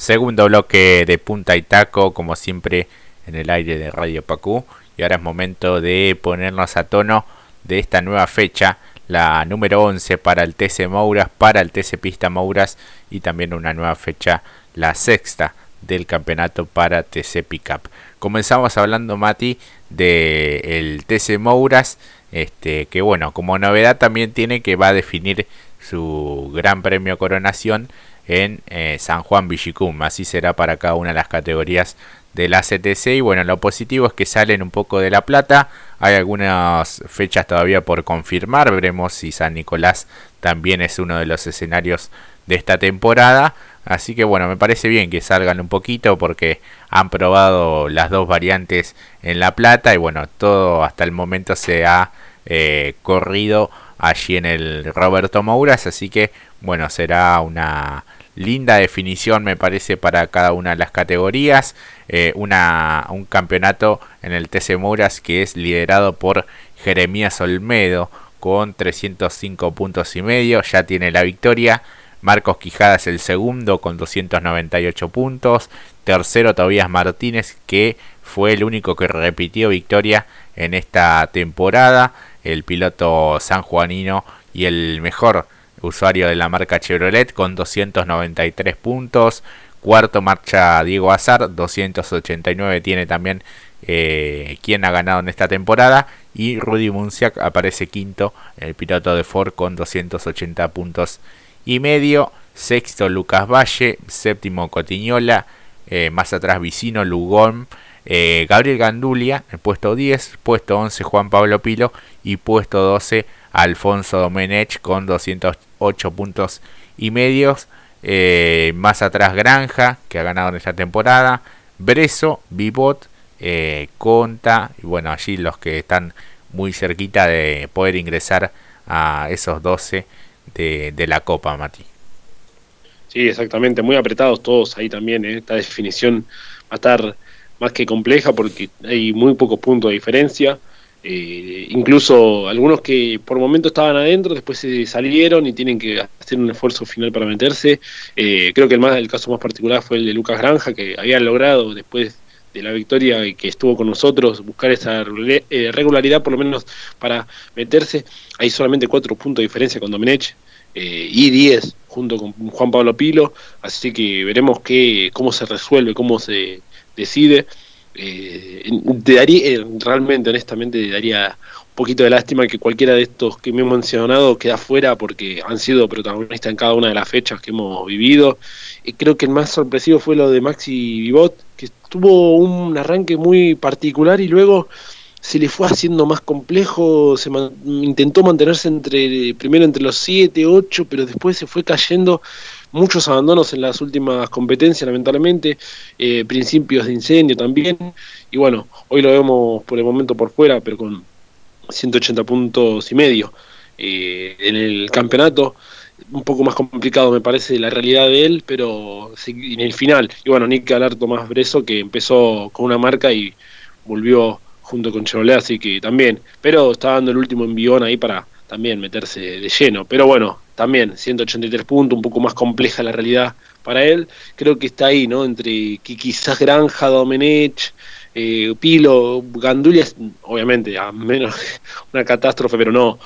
Segundo bloque de punta y taco, como siempre en el aire de Radio Pacú. Y ahora es momento de ponernos a tono de esta nueva fecha, la número 11 para el TC Mouras, para el TC Pista Mouras y también una nueva fecha, la sexta del campeonato para TC Pickup. Comenzamos hablando, Mati, del TC Mouras, este, que bueno, como novedad también tiene que va a definir su Gran Premio Coronación en eh, San Juan Villicum. Así será para cada una de las categorías de la CTC. Y bueno, lo positivo es que salen un poco de la plata. Hay algunas fechas todavía por confirmar. Veremos si San Nicolás también es uno de los escenarios de esta temporada. Así que bueno, me parece bien que salgan un poquito porque han probado las dos variantes en La Plata y bueno, todo hasta el momento se ha eh, corrido allí en el Roberto Mouras. Así que bueno, será una linda definición me parece para cada una de las categorías. Eh, un campeonato en el TC Muras que es liderado por Jeremías Olmedo con 305 puntos y medio, ya tiene la victoria. Marcos Quijada es el segundo con 298 puntos. Tercero Tobías Martínez que fue el único que repitió victoria en esta temporada. El piloto sanjuanino y el mejor usuario de la marca Chevrolet con 293 puntos. Cuarto marcha Diego Azar, 289 tiene también eh, quien ha ganado en esta temporada. Y Rudy Munciak aparece quinto, el piloto de Ford con 280 puntos y medio. Sexto Lucas Valle, séptimo Cotiñola, eh, más atrás Vicino, Lugón, eh, Gabriel Gandulia, el puesto 10, puesto 11 Juan Pablo Pilo y puesto 12 Alfonso Domenech con 208 puntos y medios. Eh, más atrás Granja, que ha ganado en esta temporada. Breso, Bibot, eh, Conta. Y bueno, allí los que están muy cerquita de poder ingresar a esos 12 de, la Copa, Mati. Sí, exactamente, muy apretados todos ahí también. ¿eh? Esta definición va a estar más que compleja porque hay muy pocos puntos de diferencia. Eh, incluso algunos que por momento estaban adentro, después se salieron y tienen que hacer un esfuerzo final para meterse. Eh, creo que el, más, el caso más particular fue el de Lucas Granja, que había logrado después de la victoria y que estuvo con nosotros buscar esa eh, regularidad por lo menos para meterse. Hay solamente cuatro puntos de diferencia con Domenech y 10 junto con Juan Pablo Pilo, así que veremos qué, cómo se resuelve, cómo se decide. Eh, daría, eh, realmente, honestamente, daría un poquito de lástima que cualquiera de estos que me he mencionado queda fuera porque han sido protagonistas en cada una de las fechas que hemos vivido. y creo que el más sorpresivo fue lo de Maxi Vivot, que tuvo un arranque muy particular y luego se le fue haciendo más complejo, se intentó mantenerse entre primero entre los 7, 8, pero después se fue cayendo muchos abandonos en las últimas competencias, lamentablemente, eh, principios de incendio también, y bueno, hoy lo vemos por el momento por fuera, pero con 180 puntos y medio eh, en el campeonato. Un poco más complicado me parece la realidad de él, pero en el final. Y bueno, Nick Galar Tomás Breso, que empezó con una marca y volvió junto con Chevrolet, así que también. Pero está dando el último envión ahí para también meterse de lleno. Pero bueno, también 183 puntos, un poco más compleja la realidad para él. Creo que está ahí, ¿no? Entre quizás Granja, Domenech, eh, Pilo, Gandulia, obviamente, a menos una catástrofe, pero no.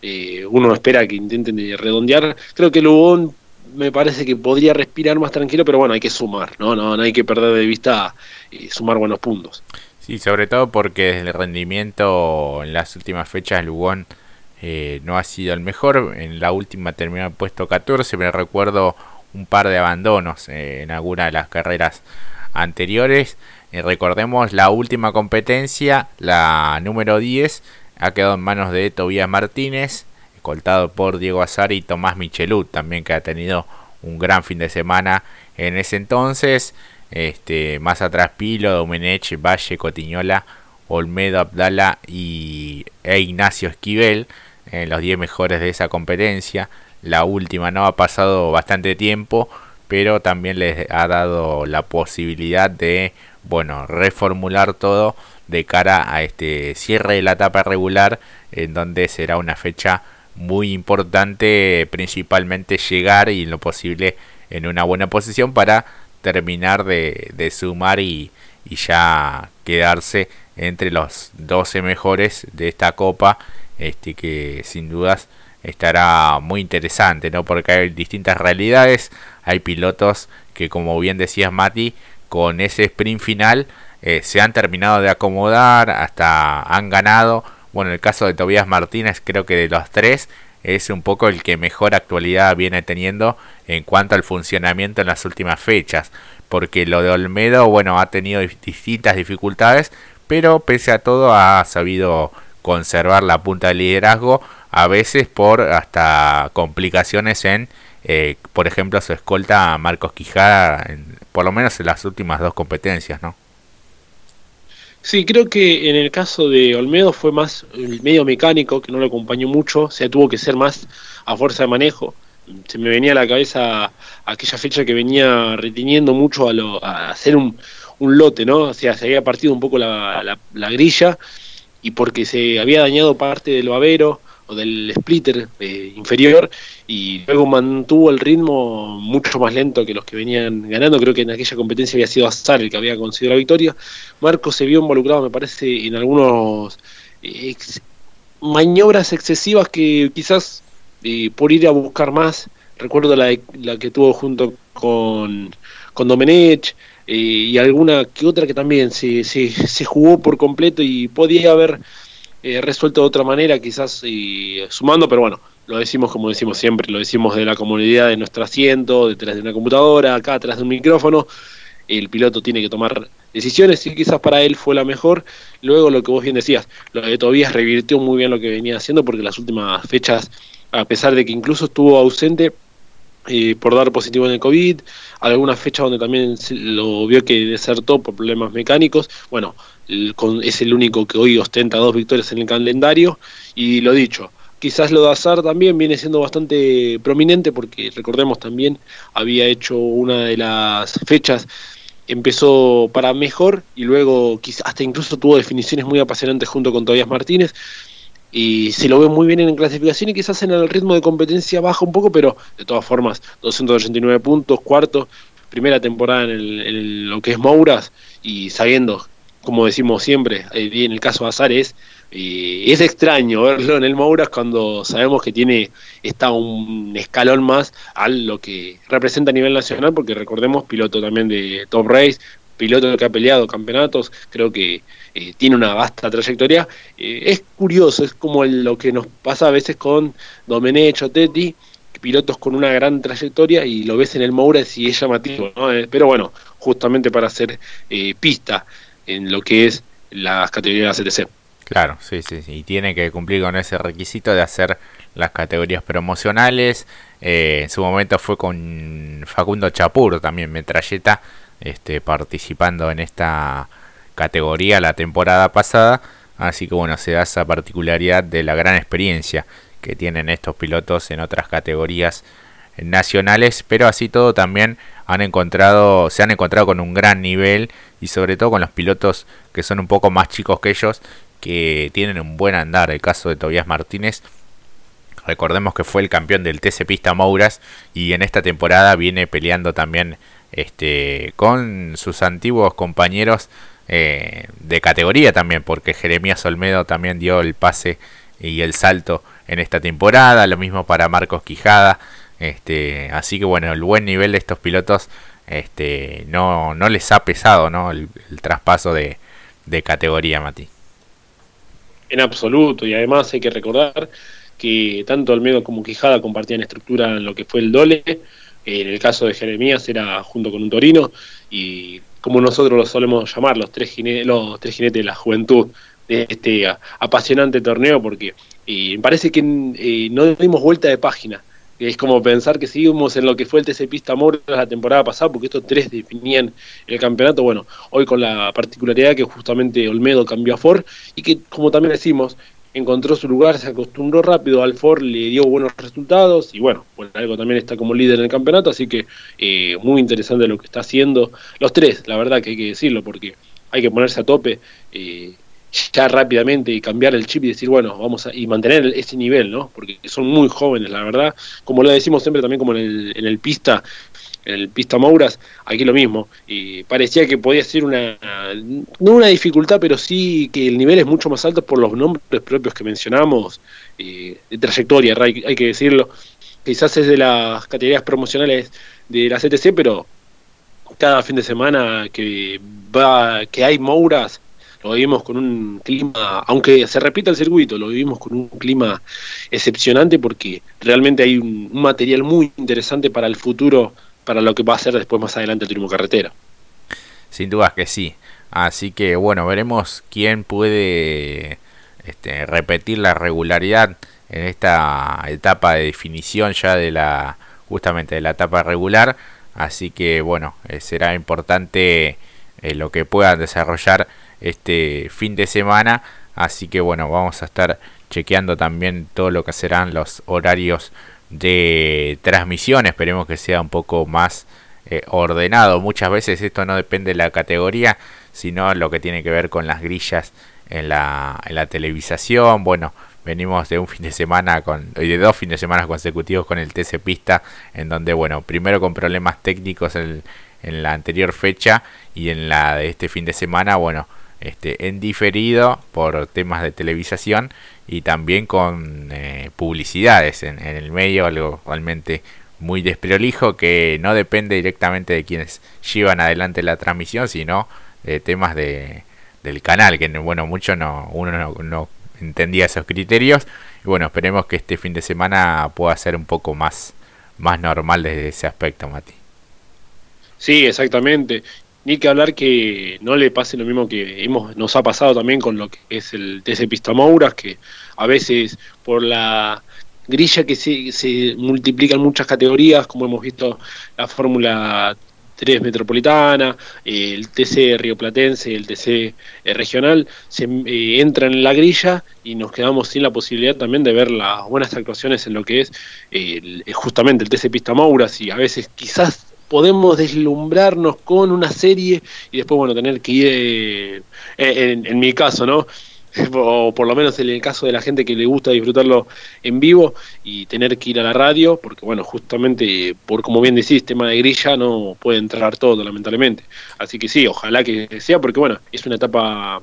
Eh, uno espera que intenten redondear. Creo que Lugón me parece que podría respirar más tranquilo, pero bueno, hay que sumar, ¿no? No, no hay que perder de vista y sumar buenos puntos. Sí, sobre todo porque desde el rendimiento en las últimas fechas Lugón eh, no ha sido el mejor. En la última terminó en puesto 14, me recuerdo un par de abandonos eh, en alguna de las carreras anteriores. Eh, recordemos la última competencia, la número 10, ha quedado en manos de Tobías Martínez, escoltado por Diego Azar y Tomás Michelut, también que ha tenido un gran fin de semana en ese entonces. Este, más atrás Pilo, Domenech, Valle, Cotiñola, Olmedo, Abdala y, e Ignacio Esquivel en los 10 mejores de esa competencia. La última no ha pasado bastante tiempo, pero también les ha dado la posibilidad de, bueno, reformular todo de cara a este cierre de la etapa regular, en donde será una fecha muy importante, principalmente llegar y en lo posible en una buena posición para terminar de, sumar y, y ya quedarse entre los 12 mejores de esta copa, este que sin dudas estará muy interesante, ¿no? Porque hay distintas realidades, hay pilotos que como bien decías Mati, con ese sprint final eh, se han terminado de acomodar, hasta han ganado. Bueno, el caso de Tobias Martínez creo que de los tres es un poco el que mejor actualidad viene teniendo en cuanto al funcionamiento en las últimas fechas. Porque lo de Olmedo, bueno, ha tenido distintas dificultades, pero pese a todo ha sabido conservar la punta de liderazgo, a veces por hasta complicaciones en, eh, por ejemplo, su escolta Marcos Quijada, por lo menos en las últimas dos competencias, ¿no? Sí, creo que en el caso de Olmedo fue más el medio mecánico, que no lo acompañó mucho, o sea, tuvo que ser más a fuerza de manejo. Se me venía a la cabeza aquella fecha que venía reteniendo mucho a, lo, a hacer un, un lote, ¿no? O sea, se había partido un poco la, la, grilla y porque se había dañado parte del babero o del splitter eh, inferior y luego mantuvo el ritmo mucho más lento que los que venían ganando. Creo que en aquella competencia había sido Azar el que había conseguido la victoria. Marco se vio involucrado, me parece, en algunos eh, maniobras excesivas que quizás eh, por ir a buscar más, recuerdo la, la que tuvo junto con, con Domenech, y alguna que otra que también se, se, se jugó por completo y podía haber eh, resuelto de otra manera, quizás sumando, pero bueno, lo decimos como decimos siempre, lo decimos de la comunidad de nuestro asiento, detrás de una computadora, acá atrás de un micrófono. El piloto tiene que tomar decisiones y quizás para él fue la mejor. Luego lo que vos bien decías, lo de Tobías revirtió muy bien lo que venía haciendo porque las últimas fechas, a pesar de que incluso estuvo ausente, eh, por dar positivo en el COVID, algunas fechas donde también lo vio que desertó por problemas mecánicos. Bueno, es el único que hoy ostenta dos victorias en el calendario. Y lo dicho, quizás lo de Azar también viene siendo bastante prominente porque recordemos también había hecho una de las fechas empezó para mejor y luego hasta incluso tuvo definiciones muy apasionantes junto con Tobias Martínez y se lo ve muy bien en clasificación y quizás en el ritmo de competencia baja un poco, pero de todas formas, 289 puntos, cuarto, primera temporada en, lo que es Mouras y sabiendo, como decimos siempre, en el caso de Azar es, eh, es extraño verlo en el Mouras cuando sabemos que tiene está un escalón más a lo que representa a nivel nacional, porque recordemos, piloto también de Top Race, piloto que ha peleado campeonatos, creo que eh, tiene una vasta trayectoria. Eh, es curioso, es como lo que nos pasa a veces con Domenech o Tetti, pilotos con una gran trayectoria y lo ves en el Moures y es llamativo, ¿no? Eh, pero bueno, justamente para hacer pista en lo que es las categorías CTC. Claro, sí, sí, sí, y tiene que cumplir con ese requisito de hacer las categorías promocionales. en su momento fue con Facundo Chapur, también metralleta, este, participando en esta categoría la temporada pasada. Así que bueno, se da esa particularidad de la gran experiencia que tienen estos pilotos en otras categorías nacionales, pero así todo también han encontrado, se han encontrado con un gran nivel y sobre todo con los pilotos que son un poco más chicos que ellos, que tienen un buen andar. El caso de Tobias Martínez, recordemos que fue el campeón del TC Pista Mouras y en esta temporada viene peleando también este, con sus antiguos compañeros eh, de categoría también, porque Jeremías Olmedo también dio el pase y el salto en esta temporada, lo mismo para Marcos Quijada, este, así que bueno, el buen nivel de estos pilotos este, no, no les ha pesado ¿no? el, traspaso de, de categoría, Mati. En absoluto, y además hay que recordar que tanto Olmedo como Quijada compartían estructura en lo que fue el Dole, en el caso de Jeremías era junto con un Torino y como nosotros lo solemos llamar, los tres, jinetes, los tres jinetes de la juventud de este apasionante torneo, porque me parece que eh, no dimos vuelta de página. Es como pensar que seguimos en lo que fue el TC Pista Moro la temporada pasada, porque estos tres definían el campeonato. Bueno, hoy con la particularidad que justamente Olmedo cambió a Ford y que, como también decimos, encontró su lugar, se acostumbró rápido al Ford, le dio buenos resultados y bueno, por algo también está como líder en el campeonato, así que eh, muy interesante lo que está haciendo los tres, la verdad que hay que decirlo porque hay que ponerse a tope eh, ya rápidamente y cambiar el chip y decir, bueno, vamos a y mantener ese nivel, ¿no? Porque son muy jóvenes, la verdad, como lo decimos siempre también como en el, en el pista, el Pista Mouras, aquí lo mismo. Y parecía que podía ser una, no una dificultad, pero sí que el nivel es mucho más alto por los nombres propios que mencionamos, de trayectoria, hay, hay que decirlo. Quizás es de las categorías promocionales de la CTC, pero cada fin de semana que va que hay Mouras lo vivimos con un clima, aunque se repita el circuito, lo vivimos con un clima excepcionante porque realmente hay un, material muy interesante para el futuro, para lo que va a ser después más adelante el turismo carretera. Sin duda que sí. Así que bueno, veremos quién puede este, repetir la regularidad en esta etapa de definición ya de la justamente de la etapa regular. Así que bueno, eh, será importante eh, lo que puedan desarrollar este fin de semana. Así que bueno, vamos a estar chequeando también todo lo que serán los horarios de transmisión. Esperemos que sea un poco más eh, ordenado. Muchas veces esto no depende de la categoría, sino lo que tiene que ver con las grillas en la, en la televisación. Bueno, venimos de un fin de semana con de dos fines de semana consecutivos con el TC Pista en donde bueno primero con problemas técnicos en, en la anterior fecha y en la de este fin de semana bueno este, en diferido por temas de televisación y también con eh, publicidades en, el medio, algo realmente muy desprolijo que no depende directamente de quienes llevan adelante la transmisión, sino de temas de, del canal, que bueno, mucho no, uno no, entendía esos criterios. Y bueno, esperemos que este fin de semana pueda ser un poco más, más normal desde ese aspecto, Mati. Sí, exactamente ni que hablar que no le pase lo mismo que hemos nos ha pasado también con lo que es el TC Pistamouras, que a veces por la grilla que se, se multiplican muchas categorías, como hemos visto la Fórmula 3 Metropolitana, el TC Río Platense, el TC eh, Regional, se eh, entran en la grilla y nos quedamos sin la posibilidad también de ver las buenas actuaciones en lo que es justamente el TC Pistamouras y a veces quizás podemos deslumbrarnos con una serie y después, bueno, tener que ir, eh, en, en, mi caso, ¿no? o por lo menos en el caso de la gente que le gusta disfrutarlo en vivo y tener que ir a la radio, porque bueno, justamente por como bien decís, tema de grilla no puede entrar todo lamentablemente. Así que sí, ojalá que sea, porque bueno, es una etapa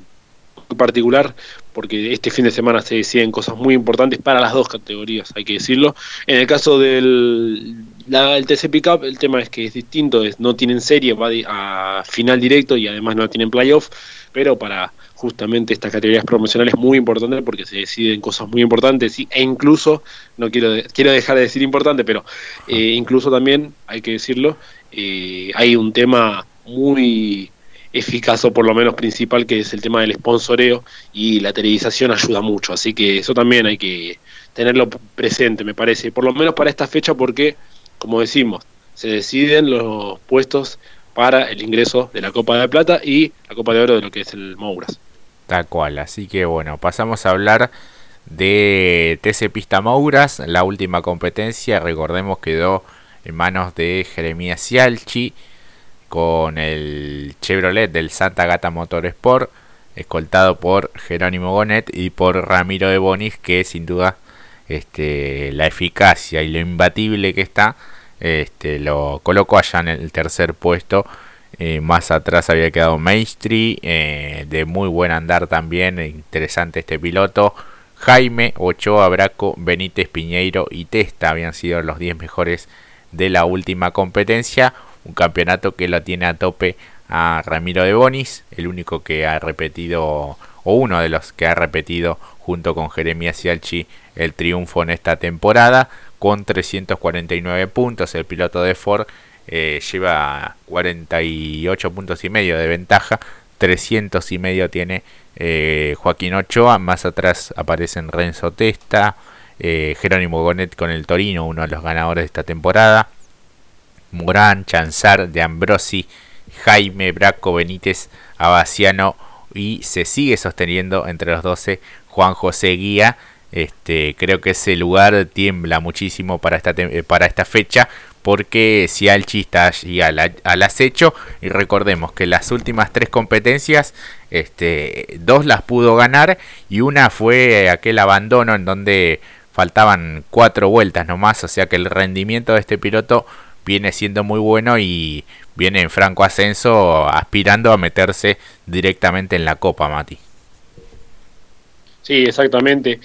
particular porque este fin de semana se deciden cosas muy importantes para las dos categorías, hay que decirlo. En el caso del el TC Pickup, el tema es que es distinto, es, no tienen serie, va a final directo y además no tienen playoff, pero para justamente estas categorías promocionales muy importantes porque se deciden cosas muy importantes e incluso, no quiero, quiero dejar de decir importante, pero eh, incluso también, hay que decirlo, eh, hay un tema muy eficaz o por lo menos principal que es el tema del sponsoreo y la televisación ayuda mucho, así que eso también hay que tenerlo presente, me parece, por lo menos para esta fecha porque, como decimos, se deciden los puestos para el ingreso de la Copa de Plata y la Copa de Oro de lo que es el Mouras. Tal cual, así que bueno, pasamos a hablar de TC Pista Mouras, la última competencia, recordemos quedó en manos de Jeremías Cialchi con el Chevrolet del Santa Gata Motorsport, escoltado por Jerónimo Gonet y por Ramiro de Bonis, que sin duda este, la eficacia y lo imbatible que está, este, lo colocó allá en el tercer puesto. Eh, más atrás había quedado Maestri, eh, de muy buen andar también, interesante este piloto. Jaime, Ochoa, Braco, Benítez, Piñeiro y Testa habían sido los 10 mejores de la última competencia un campeonato que lo tiene a tope a Ramiro de Bonis, el único que ha repetido, o uno de los que ha repetido junto con Jeremías Cialchi el triunfo en esta temporada, con 349 puntos. El piloto de Ford eh, lleva 48 puntos y medio de ventaja, 300 y medio tiene eh, Joaquín Ochoa, más atrás aparecen Renzo Testa, eh, Jerónimo Gonet con el Torino, uno de los ganadores de esta temporada. Morán, Chanzar, De Ambrosi, Jaime, Braco, Benítez, Abaciano y se sigue sosteniendo entre los 12 Juan José Guía. Este, creo que ese lugar tiembla muchísimo para esta, para esta fecha porque si Alchi está allí al, acecho y recordemos que las últimas tres competencias este, dos las pudo ganar y una fue aquel abandono en donde faltaban cuatro vueltas nomás o sea que el rendimiento de este piloto viene siendo muy bueno y viene en franco ascenso aspirando a meterse directamente en la Copa, Mati. Sí, exactamente.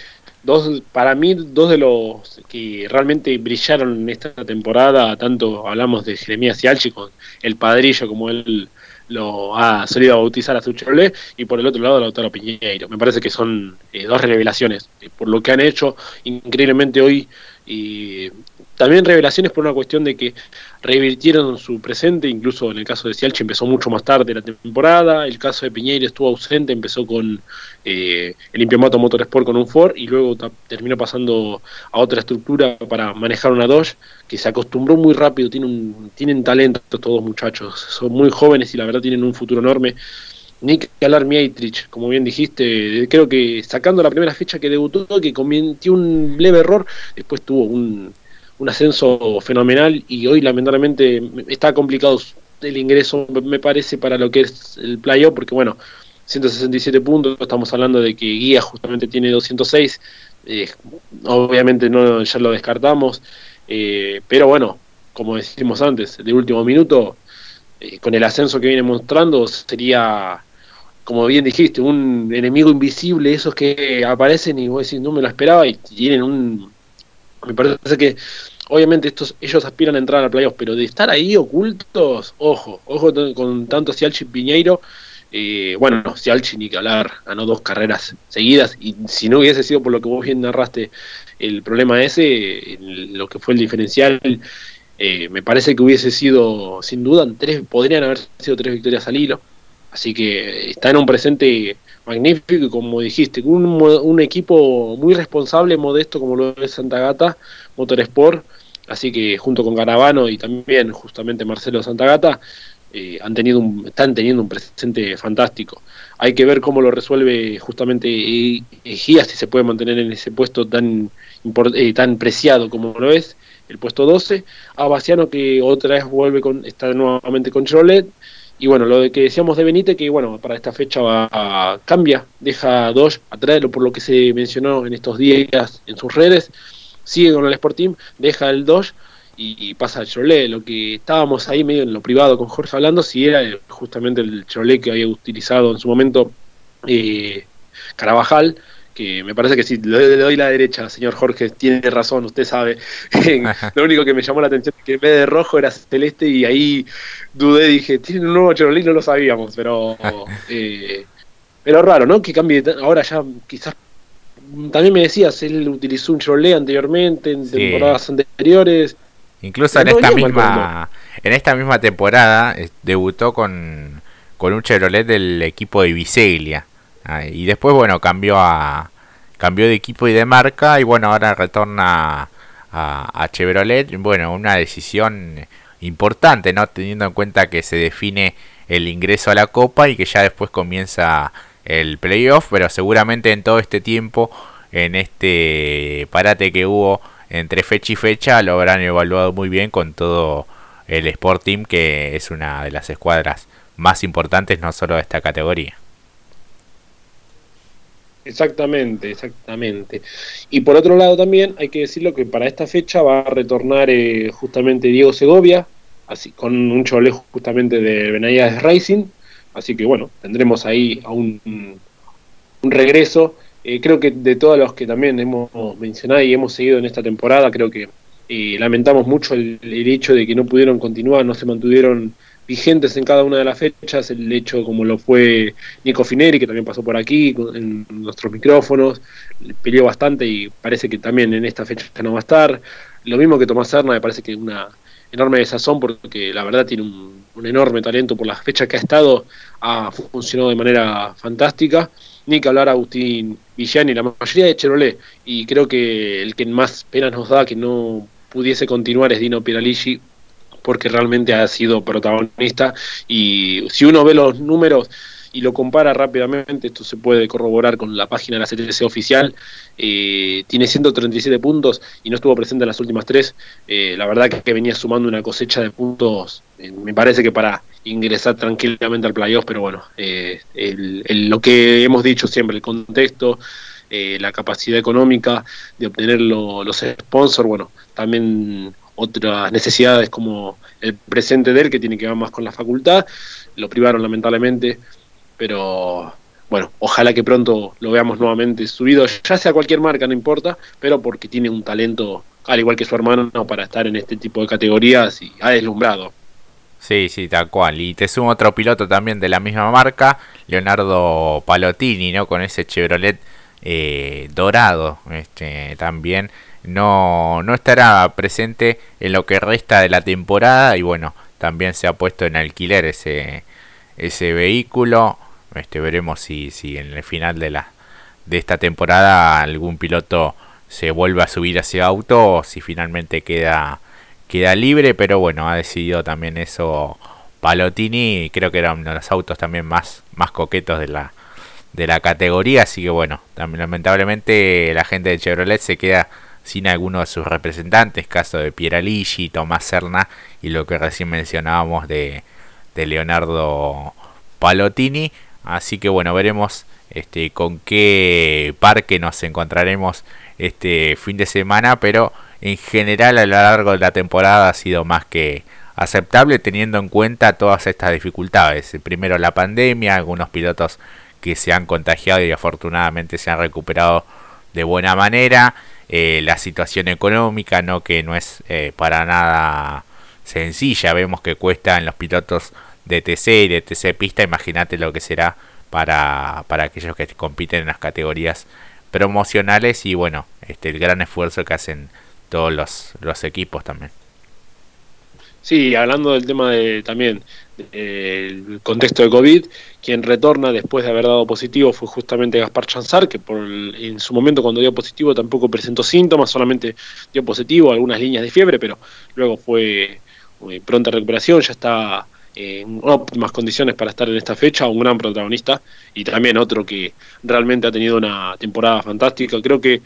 Dos, para mí, dos de los que realmente brillaron en esta temporada, tanto hablamos de Jeremías Cialchi con el padrillo, como él lo ha solido a bautizar a su Chevrolet, y por el otro lado Lautaro Piñeiro. Me parece que son eh, dos revelaciones eh, por lo que han hecho increíblemente hoy y también revelaciones por una cuestión de que revirtieron su presente, incluso en el caso de Cialchi empezó mucho más tarde la temporada, el caso de Piñeiro estuvo ausente, empezó con eh, el Impiamato Motorsport con un Ford y luego terminó pasando a otra estructura para manejar una Dodge, que se acostumbró muy rápido, tiene un, tienen talento todos muchachos, son muy jóvenes y la verdad tienen un futuro enorme. Nick Alar Mietrich, como bien dijiste, creo que sacando la primera fecha que debutó, que cometió un leve error, después tuvo un un ascenso fenomenal y hoy lamentablemente está complicado el ingreso, me parece, para lo que es el playoff, porque bueno, 167 puntos, estamos hablando de que Guía justamente tiene 206, eh, obviamente no ya lo descartamos, eh, pero bueno, como decimos antes, de último minuto, eh, con el ascenso que viene mostrando, sería, como bien dijiste, un enemigo invisible, esos que aparecen y vos decís, no me lo esperaba y tienen un me parece que obviamente estos ellos aspiran a entrar a playoffs, pero de estar ahí ocultos, ojo, ojo con tanto Cialchi y Piñeiro. Eh, bueno, Cialchi ni que hablar, ganó dos carreras seguidas y si no hubiese sido por lo que vos bien narraste el problema ese, lo que fue el diferencial, eh, me parece que hubiese sido sin duda tres, podrían haber sido tres victorias al hilo. Así que está en un presente magnífico y como dijiste, un, un equipo muy responsable, modesto como lo es Santa Gata, Motorsport, así que junto con Garavano y también justamente Marcelo Santagata eh, han tenido un, están teniendo un presente fantástico. Hay que ver cómo lo resuelve justamente Egía, si se puede mantener en ese puesto tan, eh, tan preciado como lo es, el puesto 12. A Baciano que otra vez vuelve con, está nuevamente con Chevrolet y bueno, lo que decíamos de Benítez, que bueno, para esta fecha va a, cambia, deja dos atrás, por lo que se mencionó en estos días en sus redes, sigue con el Sport Team, deja el Dodge y, pasa al Chevrolet. Lo que estábamos ahí medio en lo privado con Jorge hablando, si era justamente el Chevrolet que había utilizado en su momento eh, Carabajal, que me parece que sí, le, doy la derecha, señor Jorge, tiene razón, usted sabe. lo único que me llamó la atención es que en vez de rojo era celeste y ahí dudé, dije, tiene un nuevo Chevrolet, no lo sabíamos, pero eh, pero raro, ¿no? Que cambie, ahora ya quizás, también me decías, él utilizó un Chevrolet anteriormente, en temporadas anteriores. Incluso en esta misma en esta misma temporada eh, debutó con, con un Chevrolet del equipo de Biseglia y después, bueno, cambió a cambió de equipo y de marca y bueno, ahora retorna a, Chevrolet. Bueno, una decisión importante, ¿no? Teniendo en cuenta que se define el ingreso a la Copa y que ya después comienza el playoff, pero seguramente en todo este tiempo, en este parate que hubo entre fecha y fecha, lo habrán evaluado muy bien con todo el Sport Team, que es una de las escuadras más importantes no solo de esta categoría. Exactamente, exactamente. Y por otro lado también hay que decirlo que para esta fecha va a retornar eh, justamente Diego Segovia, así con un cholejo justamente de Benavides Racing, así que bueno, tendremos ahí a un, un regreso. Eh, creo que de todos los que también hemos mencionado y hemos seguido en esta temporada, creo que eh, lamentamos mucho el, el, hecho de que no pudieron continuar, no se mantuvieron vigentes en cada una de las fechas, el hecho como lo fue Nico Fineri, que también pasó por aquí en nuestros micrófonos, peleó bastante y parece que también en esta fecha no va a estar. Lo mismo que Tomás Serna, me parece que una enorme desazón porque la verdad tiene un, enorme talento por las fechas que ha estado, ha funcionado de manera fantástica. Ni que hablar Agustín Villani, la mayoría de Chevrolet, y creo que el que más pena nos da que no pudiese continuar es Dino Piraligi, porque realmente ha sido protagonista. Y si uno ve los números y lo compara rápidamente, esto se puede corroborar con la página de la CTC oficial, eh, tiene 137 puntos y no estuvo presente en las últimas tres, eh, la verdad que venía sumando una cosecha de puntos, eh, me parece que para ingresar tranquilamente al playoff, pero bueno, lo que hemos dicho siempre, el contexto, la capacidad económica de obtener los sponsors, bueno, también otras necesidades como el presente de él, que tiene que ver más con la facultad. Lo privaron lamentablemente, pero bueno, ojalá que pronto lo veamos nuevamente subido, ya sea cualquier marca, no importa, pero porque tiene un talento, al igual que su hermano, para estar en este tipo de categorías y ha deslumbrado. Sí, sí, tal cual. Y te sumo otro piloto también de la misma marca, Leonardo Palottini, ¿no? Con ese Chevrolet eh, dorado, este, también no, no estará presente en lo que resta de la temporada y bueno, también se ha puesto en alquiler ese, ese vehículo. Este, veremos si, si en el final de, la, de esta temporada algún piloto se vuelve a subir a ese auto o si finalmente queda, queda libre, pero bueno, ha decidido también eso Palotini, creo que era uno los autos también más, más coquetos de la, de la categoría, así que bueno, también lamentablemente la gente de Chevrolet se queda sin alguno de sus representantes, caso de Pieraligi, Tomás Serna y lo que recién mencionábamos de, de Leonardo Palottini. Así que bueno, veremos este, con qué parque nos encontraremos este fin de semana, pero en general a lo largo de la temporada ha sido más que aceptable teniendo en cuenta todas estas dificultades. Primero la pandemia, algunos pilotos que se han contagiado y afortunadamente se han recuperado de buena manera. Eh, la situación económica, no que no es eh, para nada sencilla. Vemos que cuesta en los pilotos de TC y de TC pista. Imagínate lo que será para, para aquellos que compiten en las categorías promocionales y bueno, este, el gran esfuerzo que hacen todos los, los equipos también. Sí, hablando del tema de también el contexto de COVID, quien retorna después de haber dado positivo fue justamente Gaspar Chanzar, que por en su momento cuando dio positivo tampoco presentó síntomas, solamente dio positivo, algunas líneas de fiebre, pero luego fue eh, pronta recuperación, ya está en óptimas condiciones para estar en esta fecha, un gran protagonista y también otro que realmente ha tenido una temporada fantástica. Creo que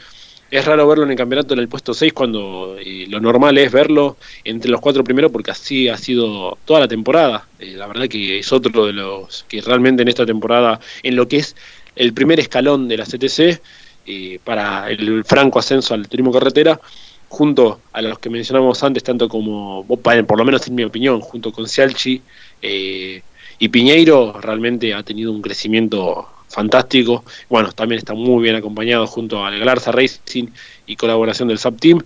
es raro verlo en el campeonato en el puesto 6 cuando eh, lo normal es verlo entre los cuatro primeros porque así ha sido toda la temporada. Eh, la verdad que es otro de los que realmente en esta temporada, en lo que es el primer escalón de la CTC, eh, para el franco ascenso al turismo carretera, junto a los que mencionamos antes, tanto como, por lo menos en mi opinión, junto con Cialchi y Piñeiro, realmente ha tenido un crecimiento fantástico. Bueno, también está muy bien acompañado junto a Galarza Racing y colaboración del Sub Team.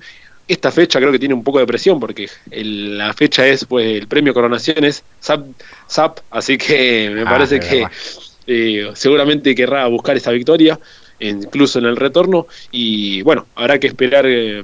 Esta fecha creo que tiene un poco de presión porque la fecha es, pues, el premio Coronación es SAP, así que me ah, parece que eh, seguramente querrá buscar esa victoria, incluso en el retorno. Y bueno, habrá que esperar eh,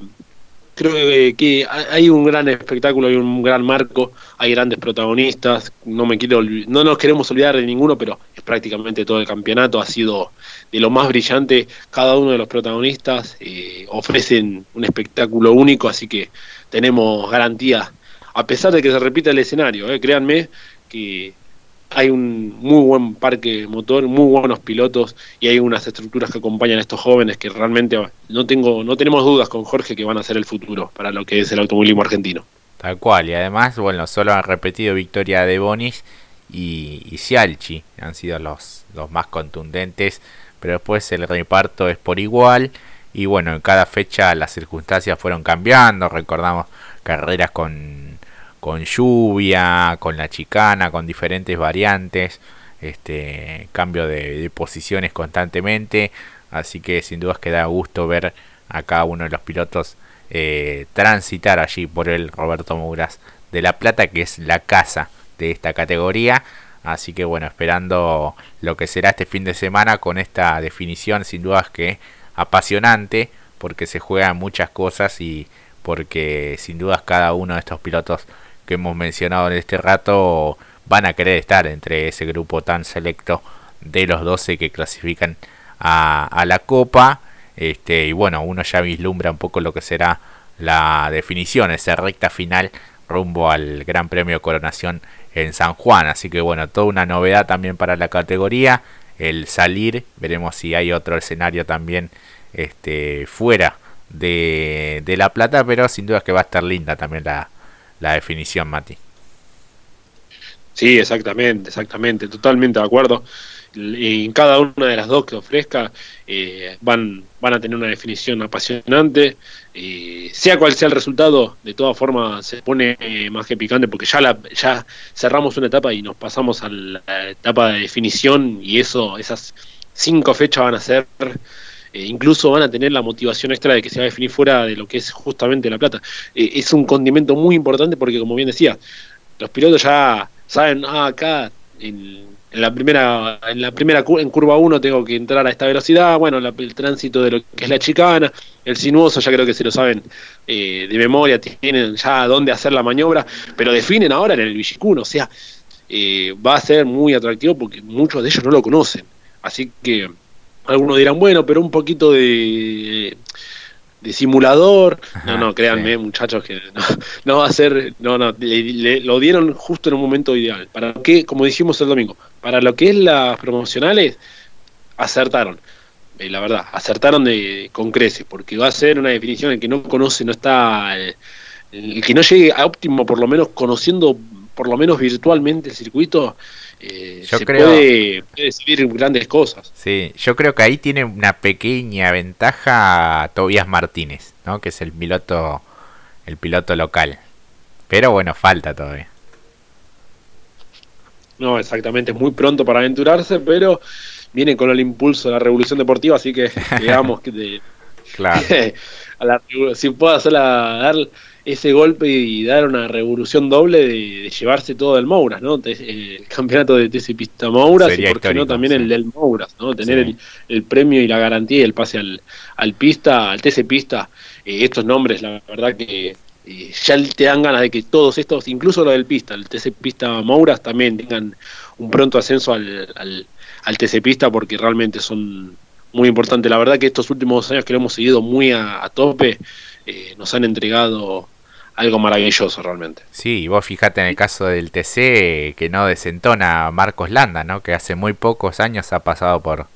creo que, hay un gran espectáculo, hay un gran marco, hay grandes protagonistas, no me quiero no nos queremos olvidar de ninguno, pero es prácticamente todo el campeonato ha sido de lo más brillante, cada uno de los protagonistas eh, ofrecen un espectáculo único, así que tenemos garantía, a pesar de que se repita el escenario, eh, créanme que hay un muy buen parque motor, muy buenos pilotos y hay unas estructuras que acompañan a estos jóvenes que realmente no tengo no tenemos dudas con Jorge que van a ser el futuro para lo que es el automovilismo argentino. Tal cual, y además, bueno, solo han repetido victoria de Bonis y, y Cialchi, han sido los, los más contundentes, pero después el reparto es por igual y bueno, en cada fecha las circunstancias fueron cambiando, recordamos carreras con con lluvia, con la chicana, con diferentes variantes, este cambio de, posiciones constantemente, así que sin dudas que da gusto ver a cada uno de los pilotos eh, transitar allí por el Roberto Mouras de La Plata, que es la casa de esta categoría. Así que bueno, esperando lo que será este fin de semana con esta definición, sin dudas que apasionante, porque se juegan muchas cosas y porque sin dudas cada uno de estos pilotos que hemos mencionado en este rato van a querer estar entre ese grupo tan selecto de los 12 que clasifican a, la Copa. Este, y bueno, uno ya vislumbra un poco lo que será la definición, esa recta final rumbo al Gran Premio Coronación en San Juan. Así que bueno, toda una novedad también para la categoría. El salir, veremos si hay otro escenario también este, fuera de, de La Plata, pero sin duda que va a estar linda también la, la definición, Mati. Sí, exactamente, exactamente, totalmente de acuerdo. en cada una de las dos que ofrezca eh, van, van a tener una definición apasionante. sea cual sea el resultado, de todas formas se pone más que picante porque ya, la, ya cerramos una etapa y nos pasamos a la etapa de definición y eso, esas cinco fechas van a ser eh, incluso van a tener la motivación extra de que se va a definir fuera de lo que es justamente la plata. Eh, es un condimento muy importante porque, como bien decía, los pilotos ya saben, ah, acá en, la primera, en la primera en curva 1 tengo que entrar a esta velocidad, bueno, el tránsito de lo que es la chicana, el sinuoso ya creo que se lo saben eh, de memoria, tienen ya dónde hacer la maniobra, pero definen ahora en el Villicuno, o sea, va a ser muy atractivo porque muchos de ellos no lo conocen. Así que algunos dirán, bueno, pero un poquito de, de simulador. no, no, créanme, muchachos, que no, va a ser. No, no, lo dieron justo en un momento ideal. Para que, como dijimos el domingo, para lo que es las promocionales, acertaron. Eh, la verdad, acertaron de, con creces, porque va a ser una definición el que no conoce, no está. Eh, el que no llegue a óptimo, por lo menos conociendo, por lo menos virtualmente el circuito, eh, yo creo, puede, decidir grandes cosas. Sí, yo creo que ahí tiene una pequeña ventaja Tobias Martínez, ¿no? que es el piloto, el piloto local. Pero bueno, falta todavía. No, exactamente, es muy pronto para aventurarse, pero viene con el impulso de la revolución deportiva, así que digamos que de, claro. si puedo hacer la, dar ese golpe y dar una revolución doble de, llevarse todo del Mouras, ¿no? El campeonato de TC Pista Mouras y por qué no también el del Mouras, ¿no? Tener el, premio y la garantía y el pase al, al pista, al TC Pista, eh, estos nombres, la verdad que eh, ya te dan ganas de que todos estos, incluso lo del pista, el TC Pista Mouras también tengan un pronto ascenso al, al, al TC Pista porque realmente son muy importantes. La verdad que estos últimos años que lo hemos seguido muy a tope, eh, nos han entregado algo maravilloso realmente. Sí, vos fijate en el caso del TC que no desentona Marcos Landa, ¿no? que hace muy pocos años ha pasado por,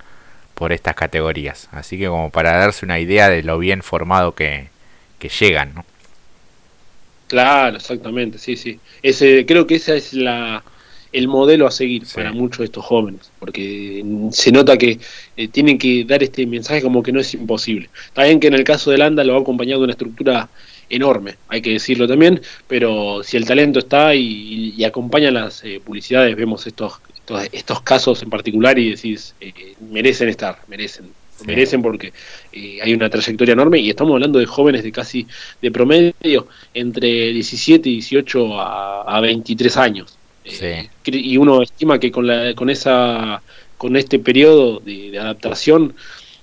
por estas categorías. Así que como para darse una idea de lo bien formado que, que llegan. ¿no? Claro, exactamente, sí, sí. Ese, creo que esa es la, el modelo a seguir para muchos de estos jóvenes, porque se nota que eh, tienen que dar este mensaje como que no es imposible. Está bien que en el caso de Landa lo ha acompañado de una estructura enorme, hay que decirlo también, pero si el talento está y, acompaña las eh, publicidades, vemos estos, estos, casos en particular y decís, eh, merecen estar, merecen. Merecen porque hay una trayectoria enorme y estamos hablando de jóvenes de casi de promedio entre 17 y 18 a, a 23 años. Eh, y uno estima que con, la, con, esa, con este periodo de, adaptación,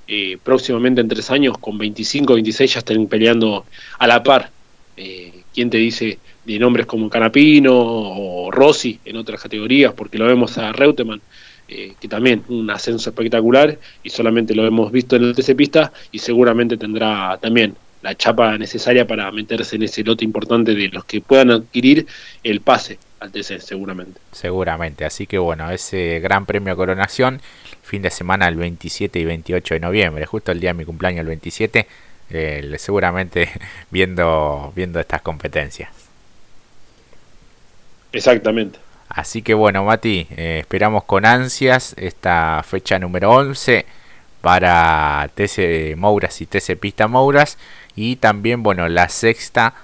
eh, próximamente en tres años, con 25, 26 ya estén peleando a la par. Eh, ¿Quién te dice de nombres como Canapino o Rossi en otras categorías? Porque lo vemos a Reutemann, eh, que también un ascenso espectacular y solamente lo hemos visto en el TC Pista y seguramente tendrá también la chapa necesaria para meterse en ese lote importante de los que puedan adquirir el pase al TC, seguramente. Seguramente, así que bueno, ese Gran Premio Coronación, fin de semana el 27 y 28 de noviembre, justo el día de mi cumpleaños, el 27, eh, seguramente viendo, viendo estas competencias. Exactamente. Así que bueno, Mati, eh, esperamos con ansias esta fecha número 11 para TC Mouras y TC Pista Mouras y también bueno la sexta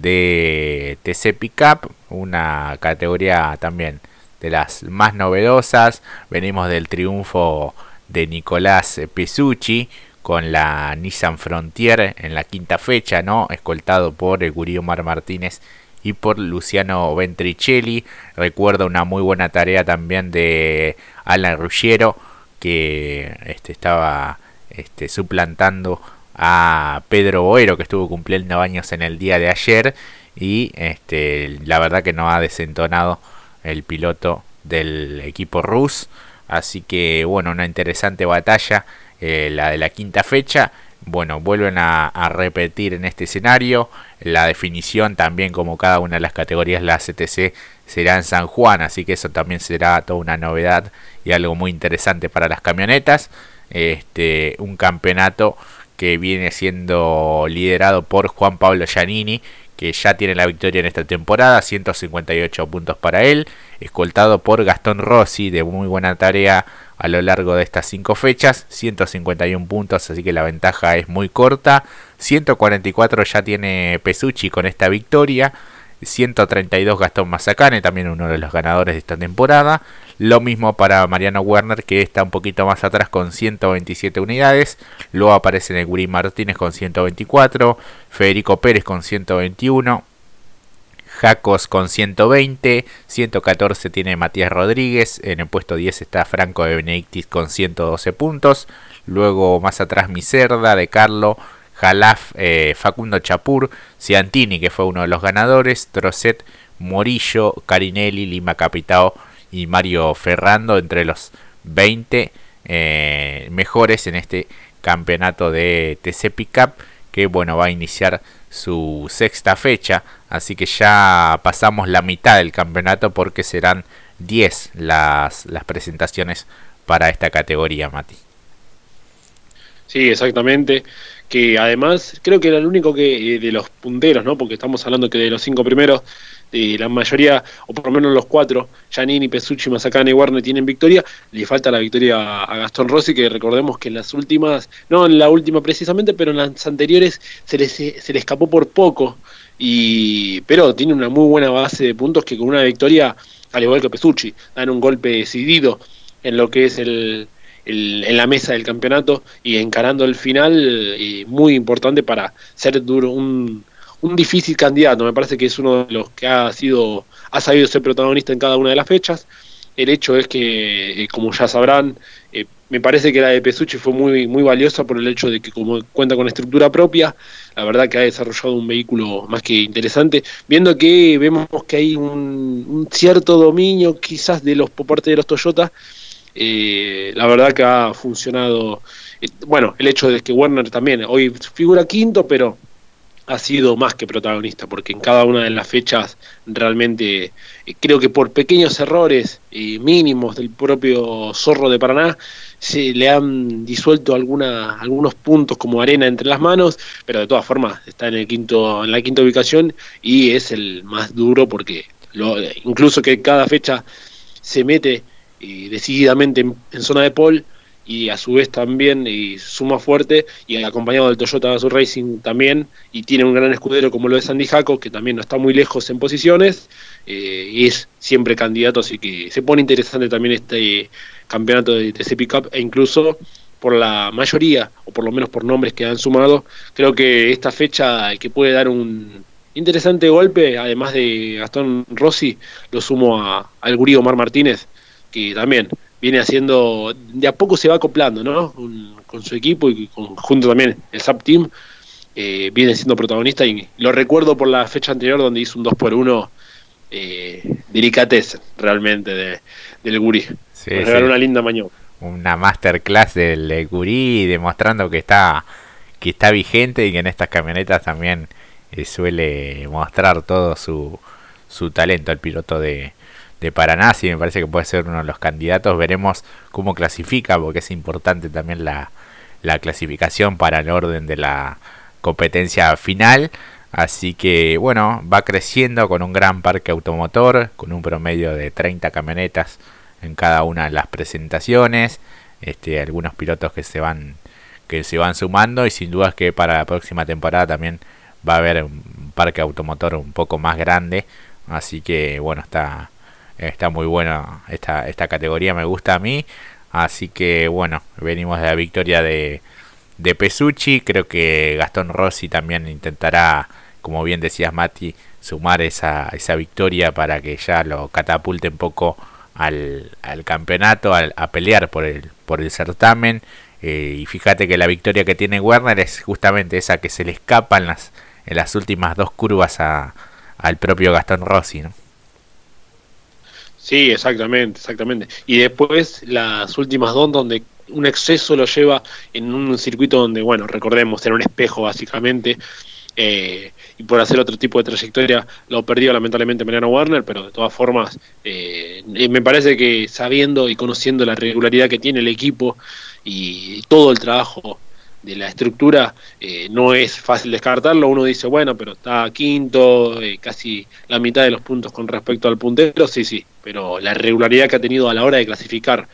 de TC Pickup, una categoría también de las más novedosas. Venimos del triunfo de Nicolás Pesucci con la Nissan Frontier en la quinta fecha, ¿no? Escoltado por el Gurí Mar Martínez y por Luciano Ventricelli. Recuerdo una muy buena tarea también de Alan Ruggiero que este, estaba este, suplantando a Pedro Boero que estuvo cumpliendo años en el día de ayer y este, la verdad que no ha desentonado el piloto del equipo Rus. Así que bueno una interesante batalla eh, la de la quinta fecha. Bueno vuelven a, repetir en este escenario. La definición también como cada una de las categorías la CTC será en San Juan. Así que eso también será toda una novedad y algo muy interesante para las camionetas. Este un campeonato que viene siendo liderado por Juan Pablo Giannini, que ya tiene la victoria en esta temporada, 158 puntos para él, escoltado por Gastón Rossi, de muy buena tarea, a lo largo de estas cinco fechas, 151 puntos, así que la ventaja es muy corta. 144 ya tiene Pesucci con esta victoria. 132 Gastón Mazacane, también uno de los ganadores de esta temporada. Lo mismo para Mariano Werner, que está un poquito más atrás con 127 unidades. Luego aparece Neguri Martínez con 124. Federico Pérez con 121. Jacos con 120, 114 tiene Matías Rodríguez, en el puesto 10 está Franco de Benedictis con 112 puntos, luego más atrás Miserda de Carlo, Jalaf, eh, Facundo Chapur, Ciantini que fue uno de los ganadores, Trocet, Morillo, Carinelli, Lima Capitao y Mario Ferrando entre los 20 eh, mejores en este campeonato de TC Pickup que bueno va a iniciar su sexta fecha así que ya pasamos la mitad del campeonato porque serán 10 las, las presentaciones para esta categoría Mati Sí, exactamente. Que además creo que era el único que eh, de los punteros, ¿no? Porque estamos hablando que de los cinco primeros eh, la mayoría, o por lo menos los cuatro, Giannini, Pesucci, Mazacane y Warner tienen victoria, le falta la victoria a Gastón Rossi, que recordemos que en las últimas, no en la última precisamente, pero en las anteriores se le, se le escapó por poco, y pero tiene una muy buena base de puntos que con una victoria, al igual que Pesucci, dan un golpe decidido en lo que es el, en la mesa del campeonato y encarando el final, y muy importante para ser duro, un un difícil candidato. Me parece que es uno de los que ha sido, ha sabido ser protagonista en cada una de las fechas. El hecho es que, eh, como ya sabrán, eh, me parece que la de Pesucci fue muy, muy valiosa por el hecho de que como cuenta con estructura propia, la verdad que ha desarrollado un vehículo más que interesante, viendo que vemos que hay un, cierto dominio quizás de los por parte de los Toyota, eh, la verdad que ha funcionado, bueno, el hecho de que Werner también hoy figura quinto, pero ha sido más que protagonista, porque en cada una de las fechas realmente eh, creo que por pequeños errores eh, mínimos del propio Zorro de Paraná se le han disuelto alguna, algunos puntos como arena entre las manos, pero de todas formas está en el quinto en la quinta ubicación y es el más duro porque lo, incluso que cada fecha se mete decididamente en, zona de pole y a su vez también y suma fuerte y acompañado del Toyota Gazoo Racing también y tiene un gran escudero como lo de Sandy Jaco que también no está muy lejos en posiciones eh, y es siempre candidato así que se pone interesante también este campeonato de TC Pickup e incluso por la mayoría o por lo menos por nombres que han sumado creo que esta fecha que puede dar un interesante golpe además de Gastón Rossi lo sumo a, al gurí Omar Martínez que también viene haciendo, de a poco se va acoplando, ¿no? con su equipo y junto también el SAP Team, eh, viene siendo protagonista y lo recuerdo por la fecha anterior donde hizo un 2 por 1 eh, realmente de, del Guri. Sí, una linda mañana. Una masterclass del Guri demostrando que está que está vigente y que en estas camionetas también eh, suele mostrar todo su, su talento el piloto de, de Paraná, sí me parece que puede ser uno de los candidatos. Veremos cómo clasifica, porque es importante también la, la clasificación para el orden de la competencia final. Así que bueno, va creciendo con un gran parque automotor, con un promedio de 30 camionetas en cada una de las presentaciones. Este, algunos pilotos que se van que se van sumando y sin duda es que para la próxima temporada también va a haber un parque automotor un poco más grande. Así que bueno, está Está muy buena esta, esta categoría, me gusta a mí. Así que bueno, venimos de la victoria de, de Pesucci. Creo que Gastón Rossi también intentará, como bien decías Mati, sumar esa, esa victoria para que ya lo catapulte un poco al, al campeonato, a pelear por el, por el certamen. Eh, y fíjate que la victoria que tiene Werner es justamente esa que se le escapa en las, en las últimas dos curvas a, al propio Gastón Rossi. ¿no? Sí, exactamente, exactamente. Y después las últimas dos donde un exceso lo lleva en un circuito donde, bueno, recordemos, era un espejo básicamente, eh, y por hacer otro tipo de trayectoria lo perdió lamentablemente Mariano Warner, pero de todas formas eh, me parece que sabiendo y conociendo la regularidad que tiene el equipo y todo el trabajo de la estructura eh, no es fácil descartarlo. Uno dice, bueno, pero está quinto, eh, casi la mitad de los puntos con respecto al puntero, sí, sí, pero la regularidad que ha tenido a la hora de clasificar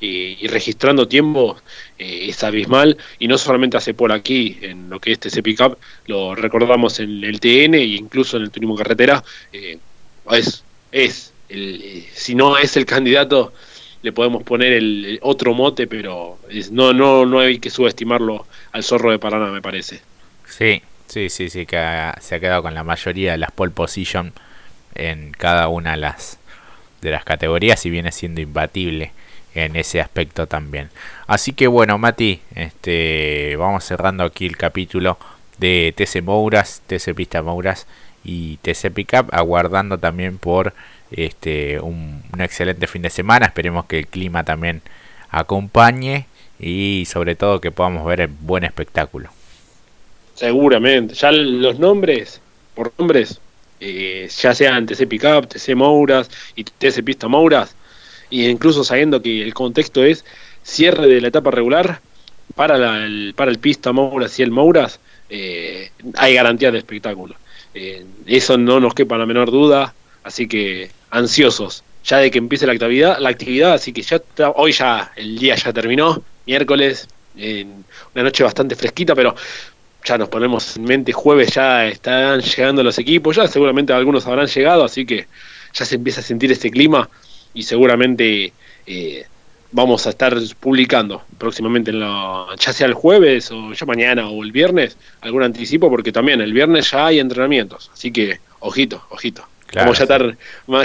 y registrando tiempo eh, es abismal y no solamente hace por aquí en lo que es TC Pickup, lo recordamos en el TN e incluso en el turismo carretera, eh, es, es el, eh, si no es el candidato le podemos poner el, otro mote, pero no, no, no hay que subestimarlo al zorro de Paraná, me parece. Sí, sí, sí, sí, que se ha quedado con la mayoría de las pole position en cada una de las, de las categorías y viene siendo imbatible en ese aspecto también. Así que bueno, Mati, este, vamos cerrando aquí el capítulo de TC Mouras, TC Pista Mouras y TC Pickup, aguardando también por este un, excelente fin de semana. Esperemos que el clima también acompañe y sobre todo que podamos ver el buen espectáculo. Seguramente, ya los nombres, por nombres, eh, ya sean TC Pickup, TC Mouras y TC Pista Mouras, y incluso sabiendo que el contexto es cierre de la etapa regular para, el, para el pista Mouras y el Mouras, eh, hay garantía de espectáculo. Eh, eso no nos quepa la menor duda, así que ansiosos. Ya de que empiece la actividad, la actividad así que ya hoy ya el día ya terminó, miércoles, una noche bastante fresquita, pero ya nos ponemos en mente jueves ya están llegando los equipos, ya seguramente algunos habrán llegado, así que ya se empieza a sentir este clima y seguramente eh, vamos a estar publicando próximamente, en la, ya sea el jueves o ya mañana o el viernes, algún anticipo, porque también el viernes ya hay entrenamientos, así que ojito, ojito. Ya, estar,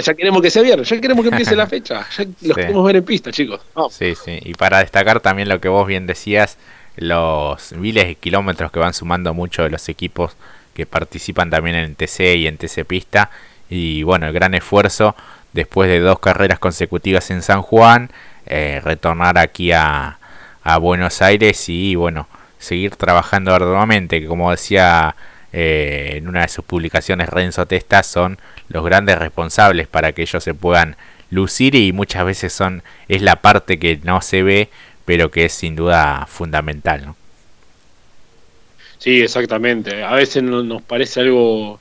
ya queremos que sea viernes, ya queremos que empiece la fecha, ya los queremos ver en pista, chicos. Sí, sí, y para destacar también lo que vos bien decías, los miles de kilómetros que van sumando muchos de los equipos que participan también en TC y en TC Pista, y bueno, el gran esfuerzo después de dos carreras consecutivas en San Juan, eh, retornar aquí a, a, Buenos Aires y bueno, seguir trabajando arduamente, que como decía eh, en una de sus publicaciones Renzo Testa, son los grandes responsables para que ellos se puedan lucir y muchas veces son es la parte que no se ve pero que es sin duda fundamental ¿no? sí exactamente. A veces nos parece algo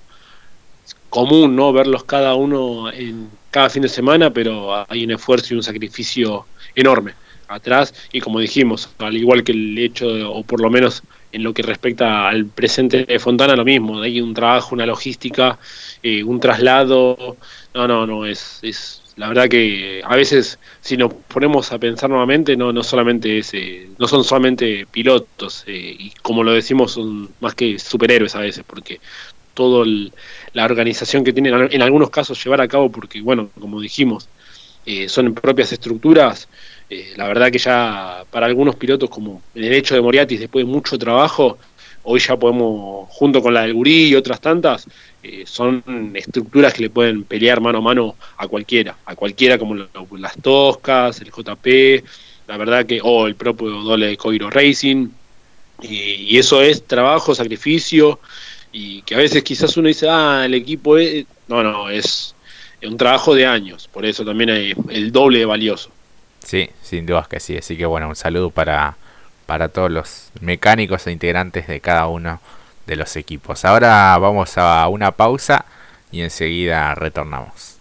común no verlos cada uno en cada fin de semana, pero hay un esfuerzo y un sacrificio enorme atrás. Y como dijimos, al igual que el hecho, o por lo menos en lo que respecta al presente de Fontana, lo mismo, hay un trabajo, una logística, eh, un traslado, no, no, no, es, es la verdad que a veces si nos ponemos a pensar nuevamente, no, no solamente es, eh, no son solamente pilotos, eh, y como lo decimos, son más que superhéroes a veces, porque todo la organización que tienen en algunos casos llevar a cabo, porque, bueno, como dijimos, son propias estructuras. Eh, la verdad que ya para algunos pilotos, como el hecho de Moriatis, después de mucho trabajo, hoy ya podemos, junto con la del Gurí y otras tantas, eh, son estructuras que le pueden pelear mano a mano a cualquiera, a cualquiera como las Toscas, el JP, la verdad que, o el propio Dole de Coiro Racing, y, eso es trabajo, sacrificio, y que a veces quizás uno dice, ah, el equipo es... No, no, es un trabajo de años, por eso también hay el doble valioso. Sí, sin dudas que sí, así que bueno, un saludo para, para todos los mecánicos e integrantes de cada uno de los equipos. Ahora vamos a una pausa y enseguida retornamos.